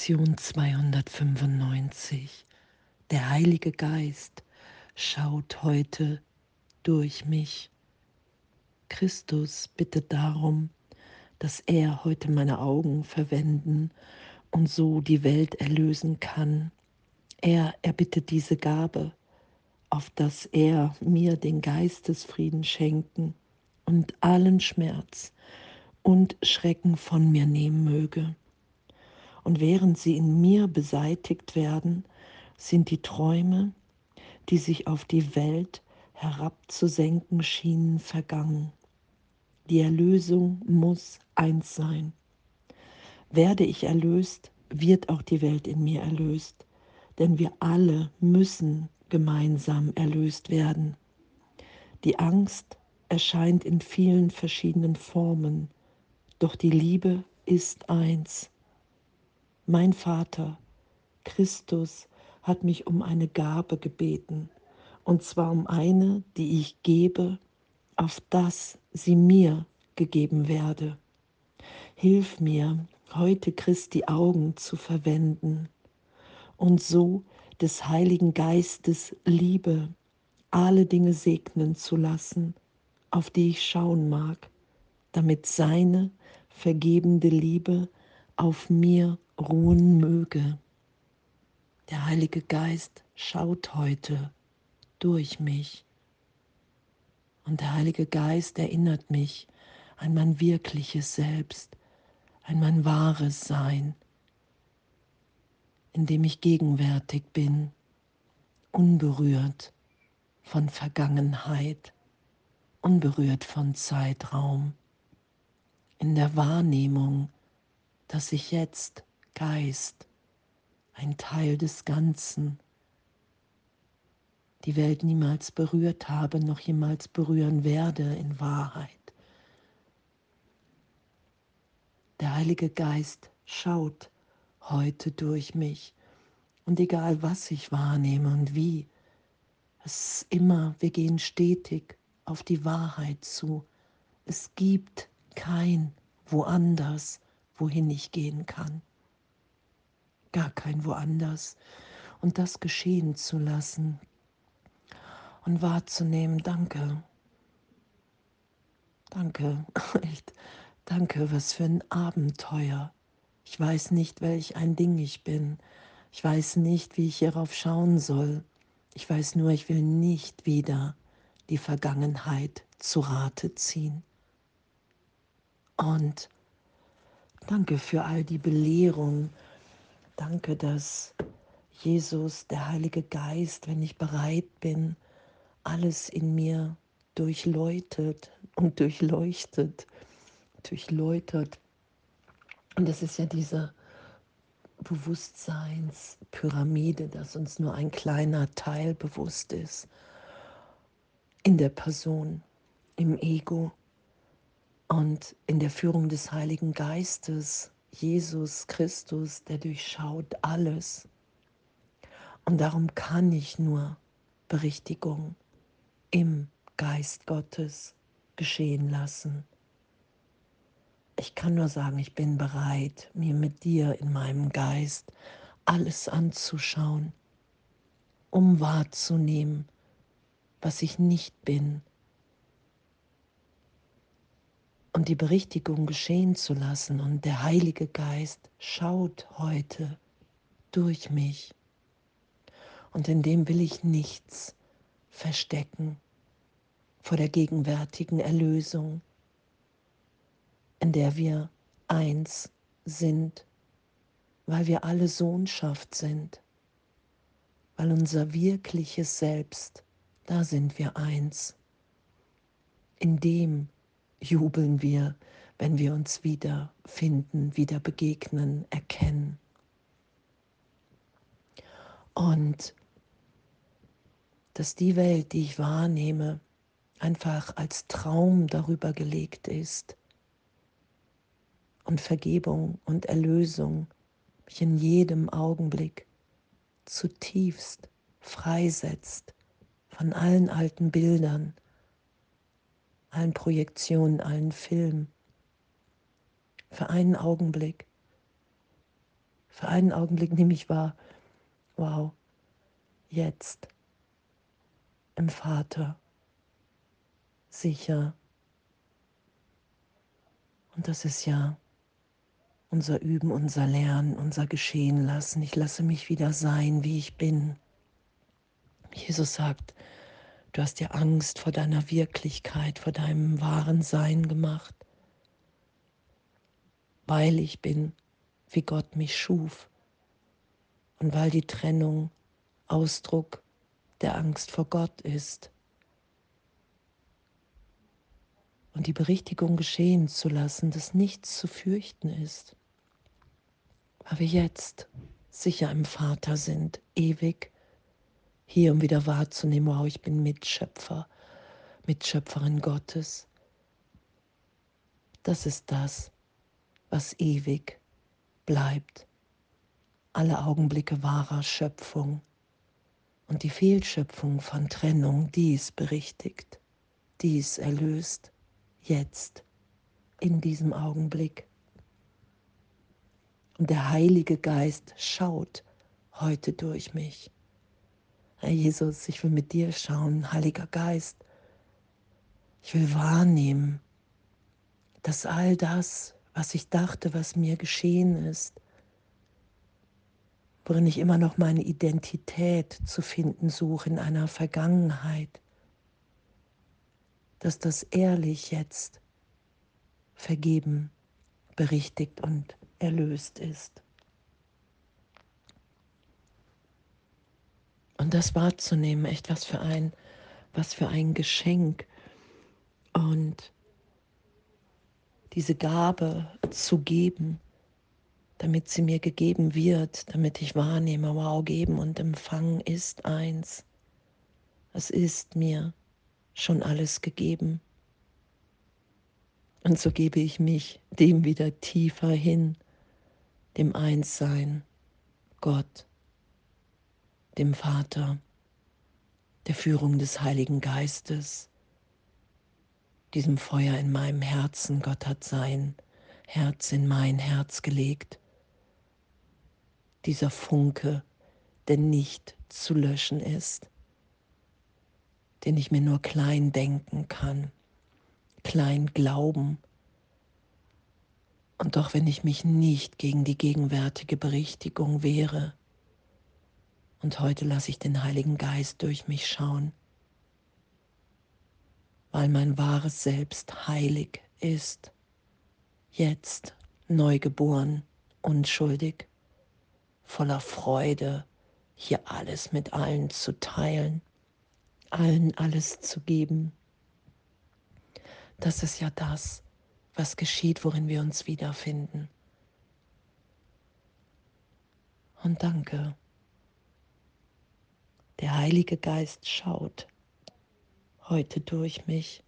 Lektion 295. Der Heilige Geist schaut heute durch mich. Christus bittet darum, dass er heute meine Augen verwenden und so die Welt erlösen kann. Er erbittet diese Gabe, auf dass er mir den Geistesfrieden schenken und allen Schmerz und Schrecken von mir nehmen möge und während sie in mir beseitigt werden, sind die Träume, die sich auf die Welt herabzusenken schienen, vergangen. Die Erlösung muss eins sein. Werde ich erlöst, wird auch die Welt in mir erlöst, denn wir alle müssen gemeinsam erlöst werden. Die Angst erscheint in vielen verschiedenen Formen, doch die Liebe ist eins. Mein Vater, Christus, hat mich um eine Gabe gebeten, und zwar um eine, die ich gebe, auf das sie mir gegeben werde. Hilf mir, heute Christi Augen zu verwenden und so des Heiligen Geistes Liebe alle Dinge segnen zu lassen, auf die ich schauen mag, damit seine vergebende Liebe auf mir ruhen möge. Der Heilige Geist schaut heute durch mich. Und der Heilige Geist erinnert mich an mein wirkliches Selbst, an mein wahres Sein, in dem ich gegenwärtig bin, unberührt von Vergangenheit, unberührt von Zeitraum, in der Wahrnehmung, dass ich jetzt Geist, ein Teil des Ganzen, die Welt niemals berührt habe, noch jemals berühren werde in Wahrheit. Der Heilige Geist schaut heute durch mich und egal was ich wahrnehme und wie, es ist immer, wir gehen stetig auf die Wahrheit zu. Es gibt kein woanders, wohin ich gehen kann gar kein woanders. Und das geschehen zu lassen und wahrzunehmen, danke, danke, echt, danke, was für ein Abenteuer. Ich weiß nicht, welch ein Ding ich bin. Ich weiß nicht, wie ich hierauf schauen soll. Ich weiß nur, ich will nicht wieder die Vergangenheit zu Rate ziehen. Und danke für all die Belehrung Danke, dass Jesus, der Heilige Geist, wenn ich bereit bin, alles in mir durchläutet und durchleuchtet, durchläutert. Und das ist ja diese Bewusstseinspyramide, dass uns nur ein kleiner Teil bewusst ist in der Person, im Ego und in der Führung des Heiligen Geistes Jesus Christus, der durchschaut alles. Und darum kann ich nur Berichtigung im Geist Gottes geschehen lassen. Ich kann nur sagen, ich bin bereit, mir mit dir in meinem Geist alles anzuschauen, um wahrzunehmen, was ich nicht bin und die Berichtigung geschehen zu lassen. Und der Heilige Geist schaut heute durch mich. Und in dem will ich nichts verstecken vor der gegenwärtigen Erlösung, in der wir eins sind, weil wir alle Sohnschaft sind, weil unser wirkliches Selbst, da sind wir eins, in dem jubeln wir, wenn wir uns wieder finden, wieder begegnen, erkennen. Und dass die Welt, die ich wahrnehme, einfach als Traum darüber gelegt ist und Vergebung und Erlösung mich in jedem Augenblick zutiefst freisetzt von allen alten Bildern, allen Projektionen, allen Filmen. Für einen Augenblick. Für einen Augenblick nehme ich wahr, wow, jetzt im Vater sicher. Und das ist ja unser Üben, unser Lernen, unser Geschehen lassen. Ich lasse mich wieder sein, wie ich bin. Jesus sagt, du hast dir Angst vor deiner Wirklichkeit, vor deinem wahren Sein gemacht, weil ich bin, wie Gott mich schuf. Und weil die Trennung Ausdruck der Angst vor Gott ist. Und die Berichtigung geschehen zu lassen, dass nichts zu fürchten ist, weil wir jetzt sicher im Vater sind, ewig hier, um wieder wahrzunehmen, wow, ich bin Mitschöpfer, Mitschöpferin Gottes. Das ist das, was ewig bleibt. Alle Augenblicke wahrer Schöpfung und die Fehlschöpfung von Trennung, dies berichtigt, dies erlöst, jetzt, in diesem Augenblick. Und der Heilige Geist schaut heute durch mich. Herr Jesus, ich will mit dir schauen, Heiliger Geist. Ich will wahrnehmen, dass all das, was ich dachte, was mir geschehen ist, worin ich immer noch meine Identität zu finden suche in einer Vergangenheit, dass das ehrlich jetzt vergeben, berichtigt und erlöst ist. Und das wahrzunehmen, echt was für ein, was für ein Geschenk. Und diese Gabe zu geben, damit sie mir gegeben wird, damit ich wahrnehme, wow, geben und empfangen ist eins. Es ist mir schon alles gegeben. Und so gebe ich mich dem wieder tiefer hin, dem Einssein, Gott dem Vater, der Führung des Heiligen Geistes, diesem Feuer in meinem Herzen. Gott hat sein Herz in mein Herz gelegt. Dieser Funke, der nicht zu löschen ist, den ich mir nur klein denken kann, klein glauben. Und doch wenn ich mich nicht gegen die gegenwärtige Berichtigung wehre, und heute lasse ich den Heiligen Geist durch mich schauen, weil mein wahres Selbst heilig ist, jetzt neugeboren, unschuldig, voller Freude, hier alles mit allen zu teilen, allen alles zu geben. Das ist ja das, was geschieht, worin wir uns wiederfinden. Und danke. Der Heilige Geist schaut heute durch mich.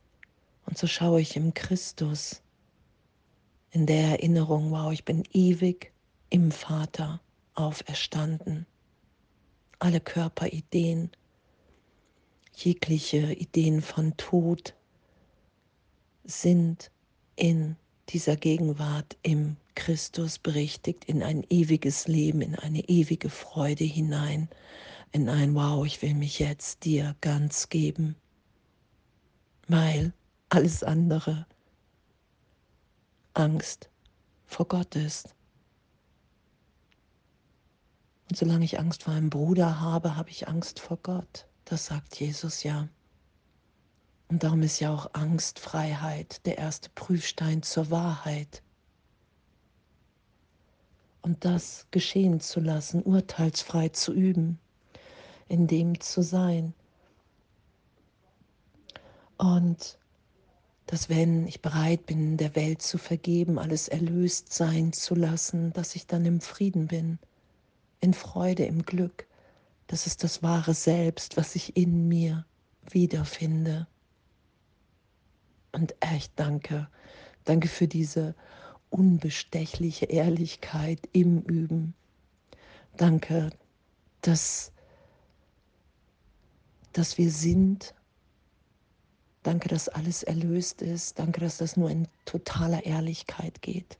Und so schaue ich im Christus, in der Erinnerung, wow, ich bin ewig im Vater auferstanden. Alle Körperideen, jegliche Ideen von Tod sind in dieser Gegenwart im Christus berichtigt, in ein ewiges Leben, in eine ewige Freude hinein, in ein Wow, ich will mich jetzt dir ganz geben, weil alles andere Angst vor Gott ist. Und solange ich Angst vor einem Bruder habe, habe ich Angst vor Gott. Das sagt Jesus ja. Und darum ist ja auch Angstfreiheit der erste Prüfstein zur Wahrheit. Und das geschehen zu lassen, urteilsfrei zu üben, in dem zu sein. Und dass wenn ich bereit bin, der Welt zu vergeben, alles erlöst sein zu lassen, dass ich dann im Frieden bin, in Freude, im Glück. Das ist das wahre Selbst, was ich in mir wiederfinde. Und echt danke, danke für diese unbestechliche Ehrlichkeit im Üben. Danke, dass dass wir sind. Danke, dass alles erlöst ist. Danke, dass das nur in totaler Ehrlichkeit geht.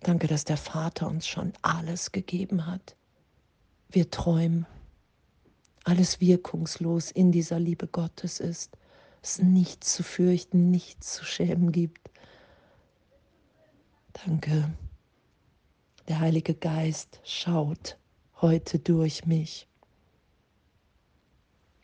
Danke, dass der Vater uns schon alles gegeben hat. Wir träumen. Alles wirkungslos in dieser Liebe Gottes ist. Es nichts zu fürchten, nichts zu schämen gibt. Danke. Der Heilige Geist schaut heute durch mich.